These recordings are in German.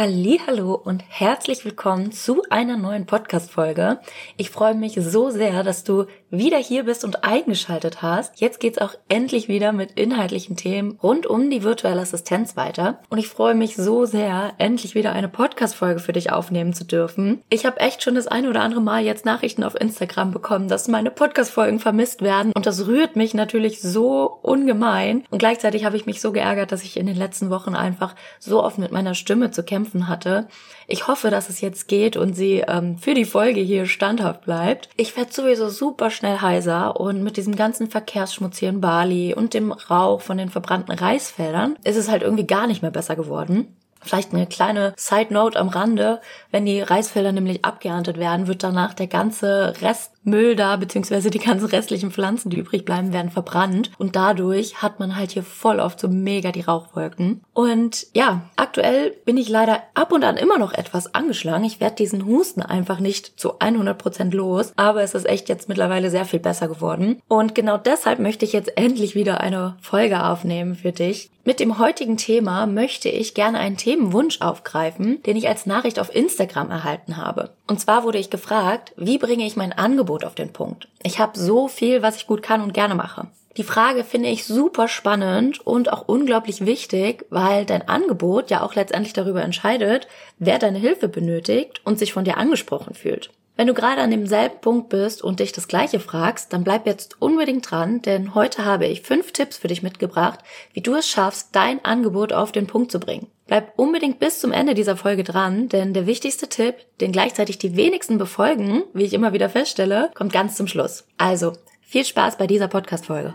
Hallo und herzlich willkommen zu einer neuen Podcast Folge. Ich freue mich so sehr, dass du wieder hier bist und eingeschaltet hast. Jetzt geht's auch endlich wieder mit inhaltlichen Themen rund um die virtuelle Assistenz weiter und ich freue mich so sehr, endlich wieder eine Podcast Folge für dich aufnehmen zu dürfen. Ich habe echt schon das eine oder andere Mal jetzt Nachrichten auf Instagram bekommen, dass meine Podcast Folgen vermisst werden und das rührt mich natürlich so ungemein und gleichzeitig habe ich mich so geärgert, dass ich in den letzten Wochen einfach so oft mit meiner Stimme zu kämpfen kämpfen hatte. Ich hoffe, dass es jetzt geht und sie ähm, für die Folge hier standhaft bleibt. Ich werde sowieso super schnell heiser und mit diesem ganzen Verkehrsschmutz hier in Bali und dem Rauch von den verbrannten Reisfeldern ist es halt irgendwie gar nicht mehr besser geworden. Vielleicht eine kleine Side Note am Rande. Wenn die Reisfelder nämlich abgeerntet werden, wird danach der ganze Rest Müll da, beziehungsweise die ganzen restlichen Pflanzen, die übrig bleiben, werden verbrannt. Und dadurch hat man halt hier voll oft so mega die Rauchwolken. Und ja, aktuell bin ich leider ab und an immer noch etwas angeschlagen. Ich werde diesen Husten einfach nicht zu 100 Prozent los. Aber es ist echt jetzt mittlerweile sehr viel besser geworden. Und genau deshalb möchte ich jetzt endlich wieder eine Folge aufnehmen für dich. Mit dem heutigen Thema möchte ich gerne einen Themenwunsch aufgreifen, den ich als Nachricht auf Instagram erhalten habe. Und zwar wurde ich gefragt, wie bringe ich mein Angebot Angebot auf den Punkt. Ich habe so viel, was ich gut kann und gerne mache. Die Frage finde ich super spannend und auch unglaublich wichtig, weil dein Angebot ja auch letztendlich darüber entscheidet, wer deine Hilfe benötigt und sich von dir angesprochen fühlt. Wenn du gerade an demselben Punkt bist und dich das gleiche fragst, dann bleib jetzt unbedingt dran, denn heute habe ich fünf Tipps für dich mitgebracht, wie du es schaffst, dein Angebot auf den Punkt zu bringen. Bleib unbedingt bis zum Ende dieser Folge dran, denn der wichtigste Tipp, den gleichzeitig die wenigsten befolgen, wie ich immer wieder feststelle, kommt ganz zum Schluss. Also, viel Spaß bei dieser Podcast-Folge.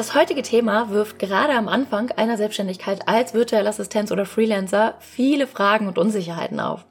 Das heutige Thema wirft gerade am Anfang einer Selbstständigkeit als virtuelle Assistenz oder Freelancer viele Fragen und Unsicherheiten auf.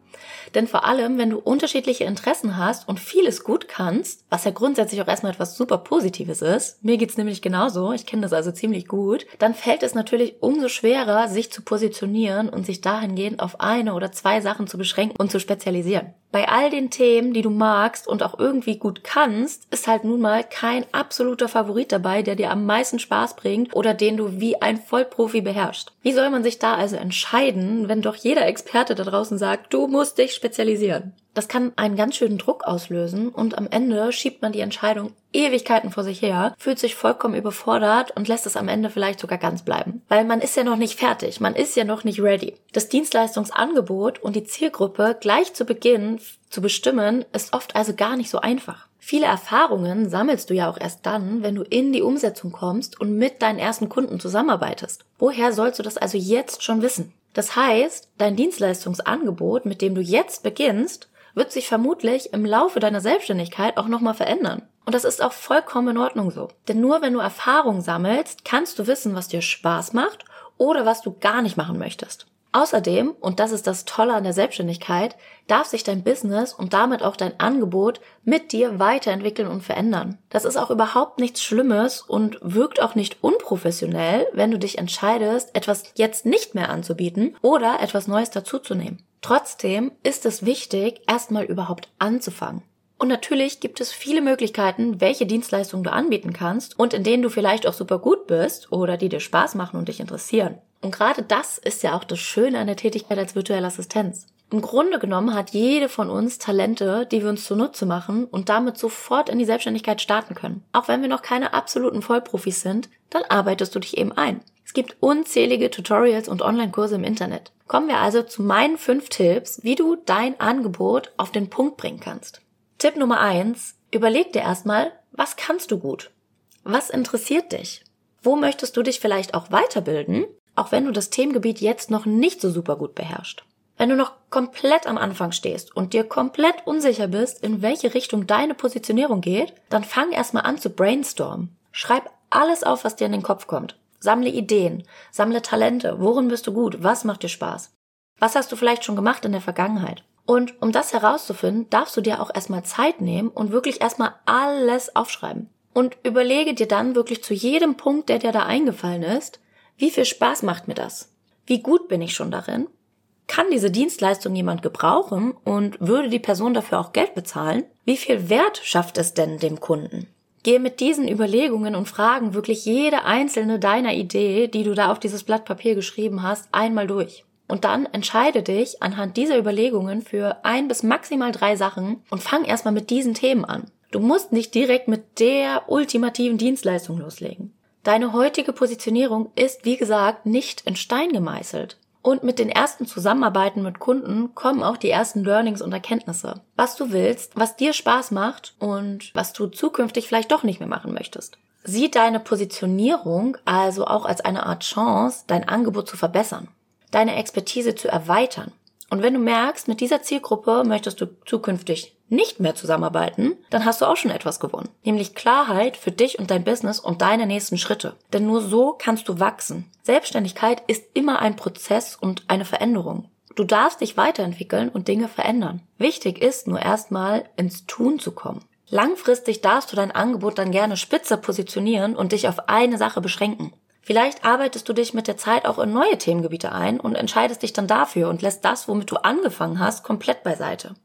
Denn vor allem, wenn du unterschiedliche Interessen hast und vieles gut kannst, was ja grundsätzlich auch erstmal etwas super Positives ist, mir geht's nämlich genauso, ich kenne das also ziemlich gut, dann fällt es natürlich umso schwerer, sich zu positionieren und sich dahingehend auf eine oder zwei Sachen zu beschränken und zu spezialisieren bei all den Themen, die du magst und auch irgendwie gut kannst, ist halt nun mal kein absoluter Favorit dabei, der dir am meisten Spaß bringt oder den du wie ein Vollprofi beherrschst. Wie soll man sich da also entscheiden, wenn doch jeder Experte da draußen sagt, du musst dich spezialisieren? Das kann einen ganz schönen Druck auslösen und am Ende schiebt man die Entscheidung Ewigkeiten vor sich her, fühlt sich vollkommen überfordert und lässt es am Ende vielleicht sogar ganz bleiben. Weil man ist ja noch nicht fertig, man ist ja noch nicht ready. Das Dienstleistungsangebot und die Zielgruppe gleich zu Beginn zu bestimmen, ist oft also gar nicht so einfach. Viele Erfahrungen sammelst du ja auch erst dann, wenn du in die Umsetzung kommst und mit deinen ersten Kunden zusammenarbeitest. Woher sollst du das also jetzt schon wissen? Das heißt, dein Dienstleistungsangebot, mit dem du jetzt beginnst, wird sich vermutlich im Laufe deiner Selbstständigkeit auch nochmal verändern. Und das ist auch vollkommen in Ordnung so. Denn nur wenn du Erfahrung sammelst, kannst du wissen, was dir Spaß macht oder was du gar nicht machen möchtest. Außerdem, und das ist das Tolle an der Selbstständigkeit, darf sich dein Business und damit auch dein Angebot mit dir weiterentwickeln und verändern. Das ist auch überhaupt nichts Schlimmes und wirkt auch nicht unprofessionell, wenn du dich entscheidest, etwas jetzt nicht mehr anzubieten oder etwas Neues dazuzunehmen. Trotzdem ist es wichtig, erstmal überhaupt anzufangen. Und natürlich gibt es viele Möglichkeiten, welche Dienstleistungen du anbieten kannst und in denen du vielleicht auch super gut bist oder die dir Spaß machen und dich interessieren. Und gerade das ist ja auch das Schöne an der Tätigkeit als virtuelle Assistenz. Im Grunde genommen hat jede von uns Talente, die wir uns zunutze machen und damit sofort in die Selbstständigkeit starten können. Auch wenn wir noch keine absoluten Vollprofis sind, dann arbeitest du dich eben ein. Es gibt unzählige Tutorials und Online-Kurse im Internet. Kommen wir also zu meinen fünf Tipps, wie du dein Angebot auf den Punkt bringen kannst. Tipp Nummer eins: Überleg dir erstmal, was kannst du gut? Was interessiert dich? Wo möchtest du dich vielleicht auch weiterbilden, auch wenn du das Themengebiet jetzt noch nicht so super gut beherrschst? Wenn du noch komplett am Anfang stehst und dir komplett unsicher bist, in welche Richtung deine Positionierung geht, dann fang erstmal an zu brainstormen. Schreib alles auf, was dir in den Kopf kommt. Sammle Ideen, sammle Talente. Worin bist du gut? Was macht dir Spaß? Was hast du vielleicht schon gemacht in der Vergangenheit? Und um das herauszufinden, darfst du dir auch erstmal Zeit nehmen und wirklich erstmal alles aufschreiben. Und überlege dir dann wirklich zu jedem Punkt, der dir da eingefallen ist, wie viel Spaß macht mir das? Wie gut bin ich schon darin? Kann diese Dienstleistung jemand gebrauchen und würde die Person dafür auch Geld bezahlen? Wie viel Wert schafft es denn dem Kunden? Gehe mit diesen Überlegungen und Fragen wirklich jede einzelne deiner Idee, die du da auf dieses Blatt Papier geschrieben hast, einmal durch. Und dann entscheide dich anhand dieser Überlegungen für ein bis maximal drei Sachen und fang erstmal mit diesen Themen an. Du musst nicht direkt mit der ultimativen Dienstleistung loslegen. Deine heutige Positionierung ist, wie gesagt, nicht in Stein gemeißelt. Und mit den ersten Zusammenarbeiten mit Kunden kommen auch die ersten Learnings und Erkenntnisse. Was du willst, was dir Spaß macht und was du zukünftig vielleicht doch nicht mehr machen möchtest. Sieh deine Positionierung also auch als eine Art Chance, dein Angebot zu verbessern deine Expertise zu erweitern. Und wenn du merkst, mit dieser Zielgruppe möchtest du zukünftig nicht mehr zusammenarbeiten, dann hast du auch schon etwas gewonnen. Nämlich Klarheit für dich und dein Business und deine nächsten Schritte. Denn nur so kannst du wachsen. Selbstständigkeit ist immer ein Prozess und eine Veränderung. Du darfst dich weiterentwickeln und Dinge verändern. Wichtig ist nur erstmal ins Tun zu kommen. Langfristig darfst du dein Angebot dann gerne spitzer positionieren und dich auf eine Sache beschränken. Vielleicht arbeitest du dich mit der Zeit auch in neue Themengebiete ein und entscheidest dich dann dafür und lässt das, womit du angefangen hast, komplett beiseite.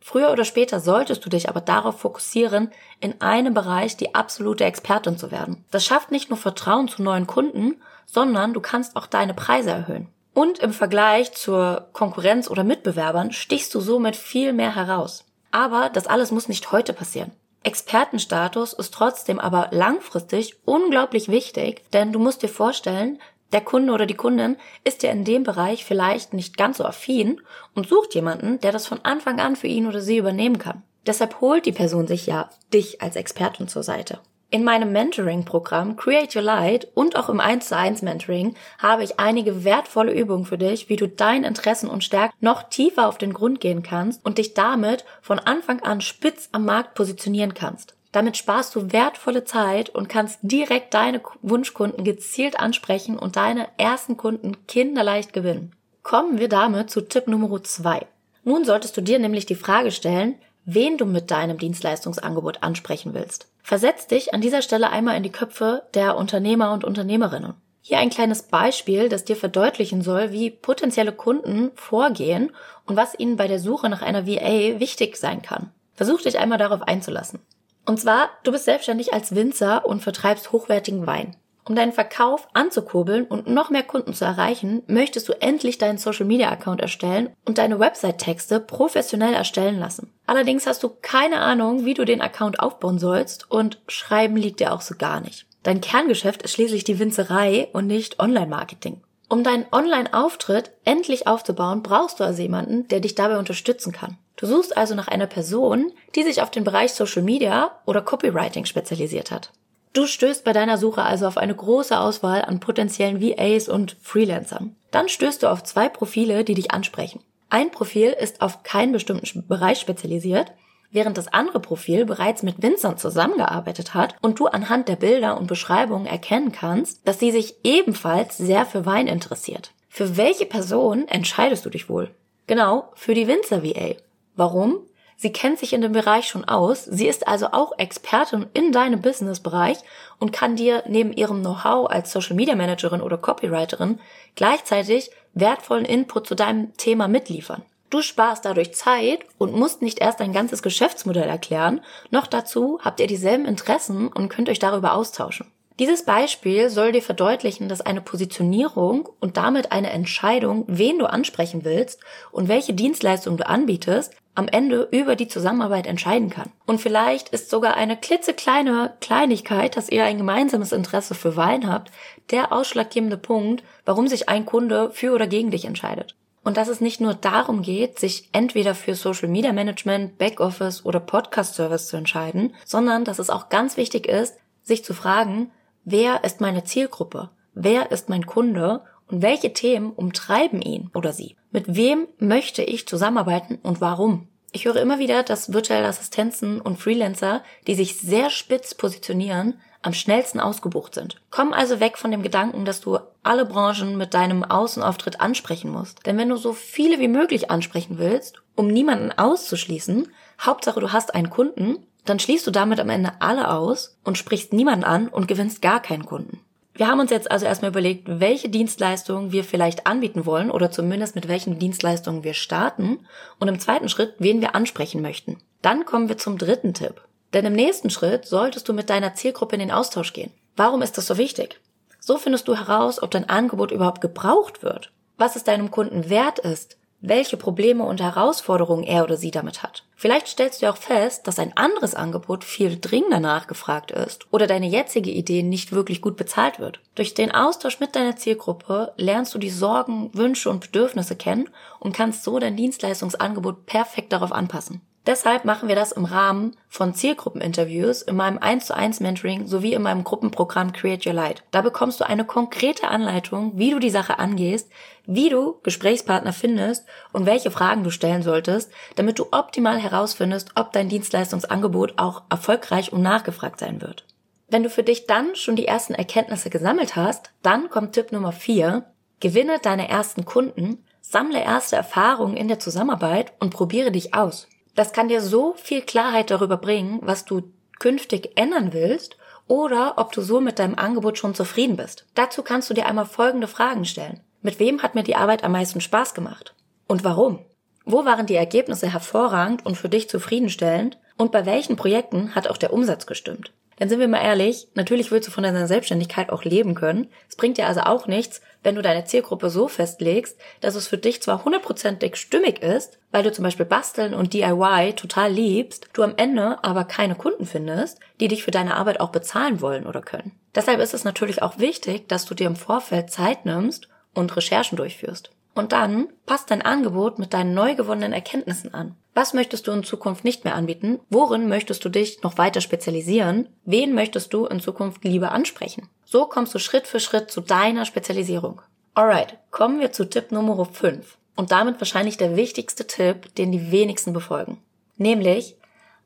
Früher oder später solltest du dich aber darauf fokussieren, in einem Bereich die absolute Expertin zu werden. Das schafft nicht nur Vertrauen zu neuen Kunden, sondern du kannst auch deine Preise erhöhen. Und im Vergleich zur Konkurrenz oder Mitbewerbern stichst du somit viel mehr heraus. Aber das alles muss nicht heute passieren. Expertenstatus ist trotzdem aber langfristig unglaublich wichtig, denn du musst dir vorstellen, der Kunde oder die Kundin ist ja in dem Bereich vielleicht nicht ganz so affin und sucht jemanden, der das von Anfang an für ihn oder sie übernehmen kann. Deshalb holt die Person sich ja dich als Expertin zur Seite. In meinem Mentoring-Programm Create Your Light und auch im 1 zu 1 Mentoring habe ich einige wertvolle Übungen für dich, wie du deinen Interessen und Stärken noch tiefer auf den Grund gehen kannst und dich damit von Anfang an spitz am Markt positionieren kannst. Damit sparst du wertvolle Zeit und kannst direkt deine Wunschkunden gezielt ansprechen und deine ersten Kunden kinderleicht gewinnen. Kommen wir damit zu Tipp Nummer 2. Nun solltest du dir nämlich die Frage stellen, wen du mit deinem Dienstleistungsangebot ansprechen willst. Versetz dich an dieser Stelle einmal in die Köpfe der Unternehmer und Unternehmerinnen. Hier ein kleines Beispiel, das dir verdeutlichen soll, wie potenzielle Kunden vorgehen und was ihnen bei der Suche nach einer VA wichtig sein kann. Versuch dich einmal darauf einzulassen. Und zwar, du bist selbstständig als Winzer und vertreibst hochwertigen Wein. Um deinen Verkauf anzukurbeln und noch mehr Kunden zu erreichen, möchtest du endlich deinen Social Media Account erstellen und deine Website-Texte professionell erstellen lassen. Allerdings hast du keine Ahnung, wie du den Account aufbauen sollst und Schreiben liegt dir auch so gar nicht. Dein Kerngeschäft ist schließlich die Winzerei und nicht Online-Marketing. Um deinen Online-Auftritt endlich aufzubauen, brauchst du also jemanden, der dich dabei unterstützen kann. Du suchst also nach einer Person, die sich auf den Bereich Social Media oder Copywriting spezialisiert hat. Du stößt bei deiner Suche also auf eine große Auswahl an potenziellen VAs und Freelancern. Dann stößt du auf zwei Profile, die dich ansprechen. Ein Profil ist auf keinen bestimmten Bereich spezialisiert, während das andere Profil bereits mit Winzern zusammengearbeitet hat und du anhand der Bilder und Beschreibungen erkennen kannst, dass sie sich ebenfalls sehr für Wein interessiert. Für welche Person entscheidest du dich wohl? Genau, für die Winzer VA. Warum? Sie kennt sich in dem Bereich schon aus. Sie ist also auch Expertin in deinem Businessbereich und kann dir neben ihrem Know-how als Social Media Managerin oder Copywriterin gleichzeitig wertvollen Input zu deinem Thema mitliefern. Du sparst dadurch Zeit und musst nicht erst dein ganzes Geschäftsmodell erklären. Noch dazu habt ihr dieselben Interessen und könnt euch darüber austauschen. Dieses Beispiel soll dir verdeutlichen, dass eine Positionierung und damit eine Entscheidung, wen du ansprechen willst und welche Dienstleistung du anbietest, am Ende über die Zusammenarbeit entscheiden kann. Und vielleicht ist sogar eine klitzekleine Kleinigkeit, dass ihr ein gemeinsames Interesse für Wein habt, der ausschlaggebende Punkt, warum sich ein Kunde für oder gegen dich entscheidet. Und dass es nicht nur darum geht, sich entweder für Social Media Management, Backoffice oder Podcast Service zu entscheiden, sondern dass es auch ganz wichtig ist, sich zu fragen, Wer ist meine Zielgruppe? Wer ist mein Kunde? Und welche Themen umtreiben ihn oder sie? Mit wem möchte ich zusammenarbeiten und warum? Ich höre immer wieder, dass virtuelle Assistenzen und Freelancer, die sich sehr spitz positionieren, am schnellsten ausgebucht sind. Komm also weg von dem Gedanken, dass du alle Branchen mit deinem Außenauftritt ansprechen musst. Denn wenn du so viele wie möglich ansprechen willst, um niemanden auszuschließen, Hauptsache du hast einen Kunden, dann schließt du damit am Ende alle aus und sprichst niemanden an und gewinnst gar keinen Kunden. Wir haben uns jetzt also erstmal überlegt, welche Dienstleistungen wir vielleicht anbieten wollen oder zumindest mit welchen Dienstleistungen wir starten und im zweiten Schritt, wen wir ansprechen möchten. Dann kommen wir zum dritten Tipp. Denn im nächsten Schritt solltest du mit deiner Zielgruppe in den Austausch gehen. Warum ist das so wichtig? So findest du heraus, ob dein Angebot überhaupt gebraucht wird, was es deinem Kunden wert ist, welche Probleme und Herausforderungen er oder sie damit hat. Vielleicht stellst du auch fest, dass ein anderes Angebot viel dringender nachgefragt ist oder deine jetzige Idee nicht wirklich gut bezahlt wird. Durch den Austausch mit deiner Zielgruppe lernst du die Sorgen, Wünsche und Bedürfnisse kennen und kannst so dein Dienstleistungsangebot perfekt darauf anpassen. Deshalb machen wir das im Rahmen von Zielgruppeninterviews in meinem 1 zu 1 Mentoring sowie in meinem Gruppenprogramm Create Your Light. Da bekommst du eine konkrete Anleitung, wie du die Sache angehst, wie du Gesprächspartner findest und welche Fragen du stellen solltest, damit du optimal herausfindest, ob dein Dienstleistungsangebot auch erfolgreich und nachgefragt sein wird. Wenn du für dich dann schon die ersten Erkenntnisse gesammelt hast, dann kommt Tipp Nummer 4. Gewinne deine ersten Kunden, sammle erste Erfahrungen in der Zusammenarbeit und probiere dich aus. Das kann dir so viel Klarheit darüber bringen, was du künftig ändern willst oder ob du so mit deinem Angebot schon zufrieden bist. Dazu kannst du dir einmal folgende Fragen stellen. Mit wem hat mir die Arbeit am meisten Spaß gemacht? Und warum? Wo waren die Ergebnisse hervorragend und für dich zufriedenstellend? Und bei welchen Projekten hat auch der Umsatz gestimmt? Denn sind wir mal ehrlich, natürlich willst du von deiner Selbstständigkeit auch leben können. Es bringt dir also auch nichts, wenn du deine Zielgruppe so festlegst, dass es für dich zwar hundertprozentig stimmig ist, weil du zum Beispiel Basteln und DIY total liebst, du am Ende aber keine Kunden findest, die dich für deine Arbeit auch bezahlen wollen oder können. Deshalb ist es natürlich auch wichtig, dass du dir im Vorfeld Zeit nimmst und Recherchen durchführst. Und dann passt dein Angebot mit deinen neu gewonnenen Erkenntnissen an. Was möchtest du in Zukunft nicht mehr anbieten? Worin möchtest du dich noch weiter spezialisieren? Wen möchtest du in Zukunft lieber ansprechen? So kommst du Schritt für Schritt zu deiner Spezialisierung. Alright, kommen wir zu Tipp Nummer 5. Und damit wahrscheinlich der wichtigste Tipp, den die wenigsten befolgen. Nämlich,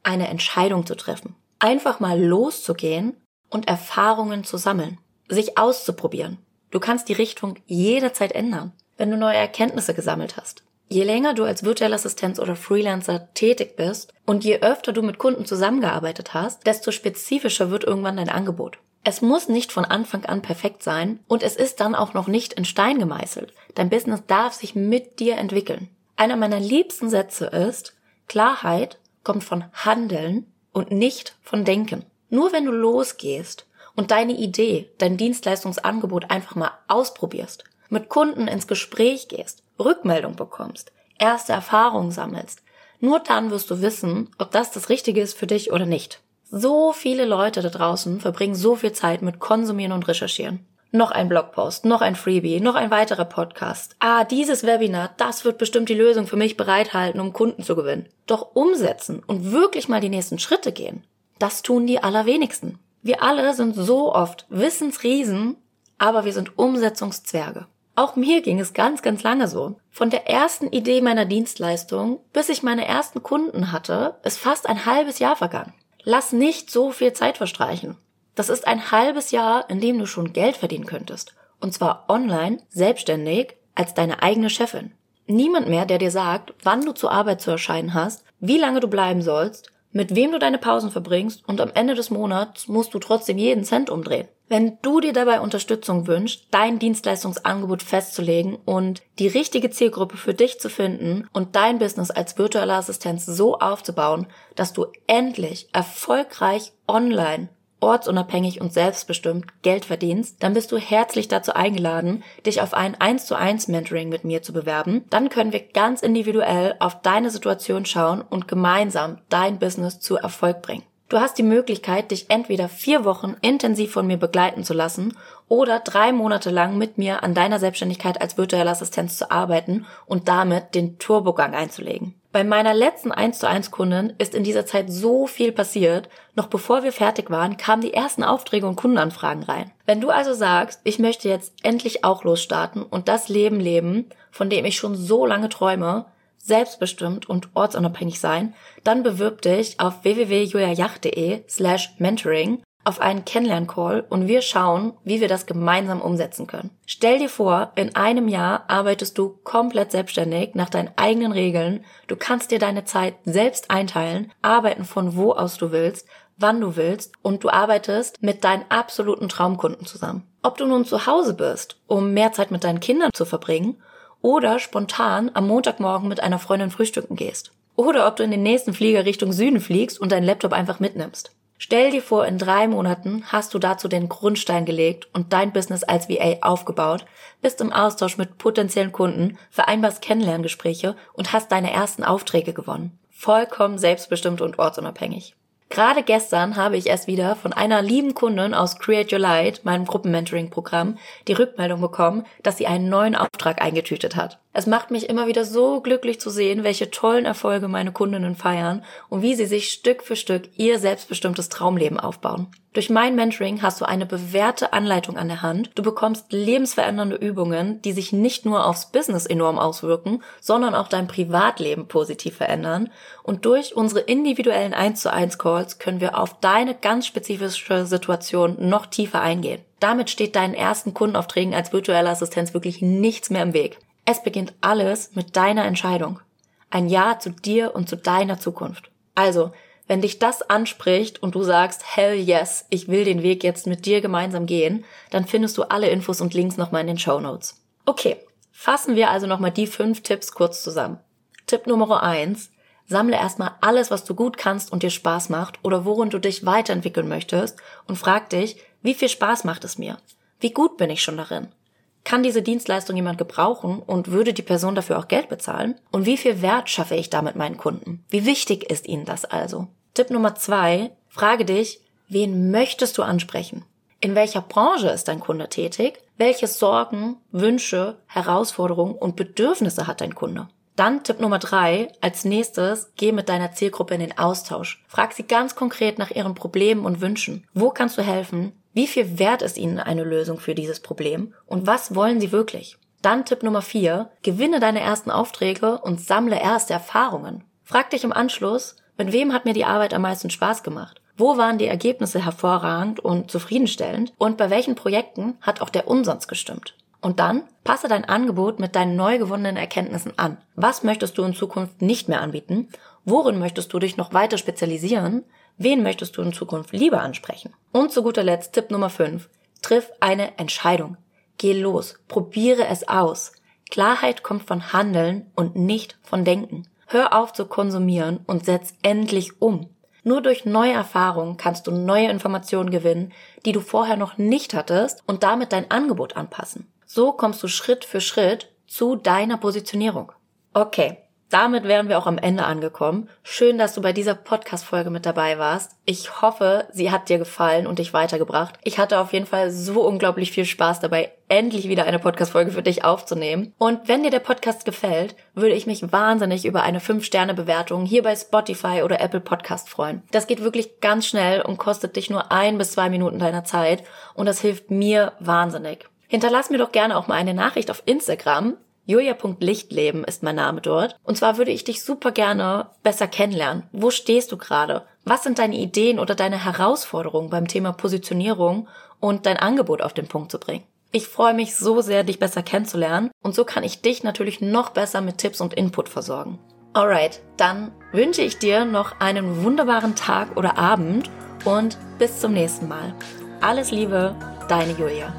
eine Entscheidung zu treffen. Einfach mal loszugehen und Erfahrungen zu sammeln. Sich auszuprobieren. Du kannst die Richtung jederzeit ändern wenn du neue Erkenntnisse gesammelt hast. Je länger du als virtuelle Assistenz oder Freelancer tätig bist und je öfter du mit Kunden zusammengearbeitet hast, desto spezifischer wird irgendwann dein Angebot. Es muss nicht von Anfang an perfekt sein und es ist dann auch noch nicht in Stein gemeißelt. Dein Business darf sich mit dir entwickeln. Einer meiner liebsten Sätze ist, Klarheit kommt von Handeln und nicht von Denken. Nur wenn du losgehst und deine Idee, dein Dienstleistungsangebot einfach mal ausprobierst, mit Kunden ins Gespräch gehst, Rückmeldung bekommst, erste Erfahrungen sammelst, nur dann wirst du wissen, ob das das Richtige ist für dich oder nicht. So viele Leute da draußen verbringen so viel Zeit mit Konsumieren und Recherchieren. Noch ein Blogpost, noch ein Freebie, noch ein weiterer Podcast. Ah, dieses Webinar, das wird bestimmt die Lösung für mich bereithalten, um Kunden zu gewinnen. Doch umsetzen und wirklich mal die nächsten Schritte gehen, das tun die allerwenigsten. Wir alle sind so oft Wissensriesen, aber wir sind Umsetzungszwerge. Auch mir ging es ganz, ganz lange so. Von der ersten Idee meiner Dienstleistung, bis ich meine ersten Kunden hatte, ist fast ein halbes Jahr vergangen. Lass nicht so viel Zeit verstreichen. Das ist ein halbes Jahr, in dem du schon Geld verdienen könntest. Und zwar online, selbstständig, als deine eigene Chefin. Niemand mehr, der dir sagt, wann du zur Arbeit zu erscheinen hast, wie lange du bleiben sollst, mit wem du deine Pausen verbringst und am Ende des Monats musst du trotzdem jeden Cent umdrehen. Wenn du dir dabei Unterstützung wünschst, dein Dienstleistungsangebot festzulegen und die richtige Zielgruppe für dich zu finden und dein Business als virtuelle Assistenz so aufzubauen, dass du endlich erfolgreich online ortsunabhängig und selbstbestimmt Geld verdienst, dann bist du herzlich dazu eingeladen, dich auf ein 1 zu 1 Mentoring mit mir zu bewerben. Dann können wir ganz individuell auf deine Situation schauen und gemeinsam dein Business zu Erfolg bringen. Du hast die Möglichkeit, dich entweder vier Wochen intensiv von mir begleiten zu lassen oder drei Monate lang mit mir an deiner Selbstständigkeit als virtuelle Assistenz zu arbeiten und damit den Turbogang einzulegen. Bei meiner letzten 1 zu 1 Kundin ist in dieser Zeit so viel passiert. Noch bevor wir fertig waren, kamen die ersten Aufträge und Kundenanfragen rein. Wenn du also sagst, ich möchte jetzt endlich auch losstarten und das Leben leben, von dem ich schon so lange träume, selbstbestimmt und ortsunabhängig sein, dann bewirb dich auf www.juliajacht.de slash mentoring auf einen Kennenlern-Call und wir schauen, wie wir das gemeinsam umsetzen können. Stell dir vor, in einem Jahr arbeitest du komplett selbstständig nach deinen eigenen Regeln. Du kannst dir deine Zeit selbst einteilen, arbeiten von wo aus du willst, wann du willst und du arbeitest mit deinen absoluten Traumkunden zusammen. Ob du nun zu Hause bist, um mehr Zeit mit deinen Kindern zu verbringen oder spontan am Montagmorgen mit einer Freundin frühstücken gehst. Oder ob du in den nächsten Flieger Richtung Süden fliegst und deinen Laptop einfach mitnimmst. Stell dir vor, in drei Monaten hast du dazu den Grundstein gelegt und dein Business als VA aufgebaut, bist im Austausch mit potenziellen Kunden, vereinbarst Kennenlerngespräche und hast deine ersten Aufträge gewonnen. Vollkommen selbstbestimmt und ortsunabhängig. Gerade gestern habe ich erst wieder von einer lieben Kundin aus Create Your Light, meinem Gruppenmentoring-Programm, die Rückmeldung bekommen, dass sie einen neuen Auftrag eingetütet hat. Es macht mich immer wieder so glücklich zu sehen, welche tollen Erfolge meine Kundinnen feiern und wie sie sich Stück für Stück ihr selbstbestimmtes Traumleben aufbauen. Durch mein Mentoring hast du eine bewährte Anleitung an der Hand. Du bekommst lebensverändernde Übungen, die sich nicht nur aufs Business enorm auswirken, sondern auch dein Privatleben positiv verändern. Und durch unsere individuellen 1 zu 1 Calls können wir auf deine ganz spezifische Situation noch tiefer eingehen. Damit steht deinen ersten Kundenaufträgen als virtuelle Assistenz wirklich nichts mehr im Weg. Es beginnt alles mit deiner Entscheidung. Ein Ja zu dir und zu deiner Zukunft. Also, wenn dich das anspricht und du sagst, hell yes, ich will den Weg jetzt mit dir gemeinsam gehen, dann findest du alle Infos und Links nochmal in den Show Notes. Okay, fassen wir also nochmal die fünf Tipps kurz zusammen. Tipp Nummer eins: Sammle erstmal alles, was du gut kannst und dir Spaß macht oder worin du dich weiterentwickeln möchtest und frag dich, wie viel Spaß macht es mir? Wie gut bin ich schon darin? Kann diese Dienstleistung jemand gebrauchen und würde die Person dafür auch Geld bezahlen? Und wie viel Wert schaffe ich damit meinen Kunden? Wie wichtig ist ihnen das also? Tipp Nummer zwei, frage dich, wen möchtest du ansprechen? In welcher Branche ist dein Kunde tätig? Welche Sorgen, Wünsche, Herausforderungen und Bedürfnisse hat dein Kunde? Dann Tipp Nummer drei. Als nächstes, geh mit deiner Zielgruppe in den Austausch. Frag sie ganz konkret nach ihren Problemen und Wünschen. Wo kannst du helfen? Wie viel wert ist Ihnen eine Lösung für dieses Problem und was wollen Sie wirklich? Dann Tipp Nummer vier: Gewinne deine ersten Aufträge und sammle erste Erfahrungen. Frag dich im Anschluss, mit wem hat mir die Arbeit am meisten Spaß gemacht? Wo waren die Ergebnisse hervorragend und zufriedenstellend? Und bei welchen Projekten hat auch der Umsatz gestimmt? Und dann passe dein Angebot mit deinen neu gewonnenen Erkenntnissen an. Was möchtest du in Zukunft nicht mehr anbieten? Worin möchtest du dich noch weiter spezialisieren? Wen möchtest du in Zukunft lieber ansprechen? Und zu guter Letzt Tipp Nummer 5. Triff eine Entscheidung. Geh los. Probiere es aus. Klarheit kommt von Handeln und nicht von Denken. Hör auf zu konsumieren und setz endlich um. Nur durch neue Erfahrungen kannst du neue Informationen gewinnen, die du vorher noch nicht hattest und damit dein Angebot anpassen. So kommst du Schritt für Schritt zu deiner Positionierung. Okay, damit wären wir auch am Ende angekommen. Schön, dass du bei dieser Podcast-Folge mit dabei warst. Ich hoffe, sie hat dir gefallen und dich weitergebracht. Ich hatte auf jeden Fall so unglaublich viel Spaß dabei, endlich wieder eine Podcast-Folge für dich aufzunehmen. Und wenn dir der Podcast gefällt, würde ich mich wahnsinnig über eine 5-Sterne-Bewertung hier bei Spotify oder Apple Podcast freuen. Das geht wirklich ganz schnell und kostet dich nur ein bis zwei Minuten deiner Zeit und das hilft mir wahnsinnig. Hinterlass mir doch gerne auch mal eine Nachricht auf Instagram Julia.lichtleben ist mein Name dort. Und zwar würde ich dich super gerne besser kennenlernen. Wo stehst du gerade? Was sind deine Ideen oder deine Herausforderungen beim Thema Positionierung und dein Angebot auf den Punkt zu bringen? Ich freue mich so sehr, dich besser kennenzulernen und so kann ich dich natürlich noch besser mit Tipps und Input versorgen. Alright, dann wünsche ich dir noch einen wunderbaren Tag oder Abend und bis zum nächsten Mal. Alles Liebe, deine Julia.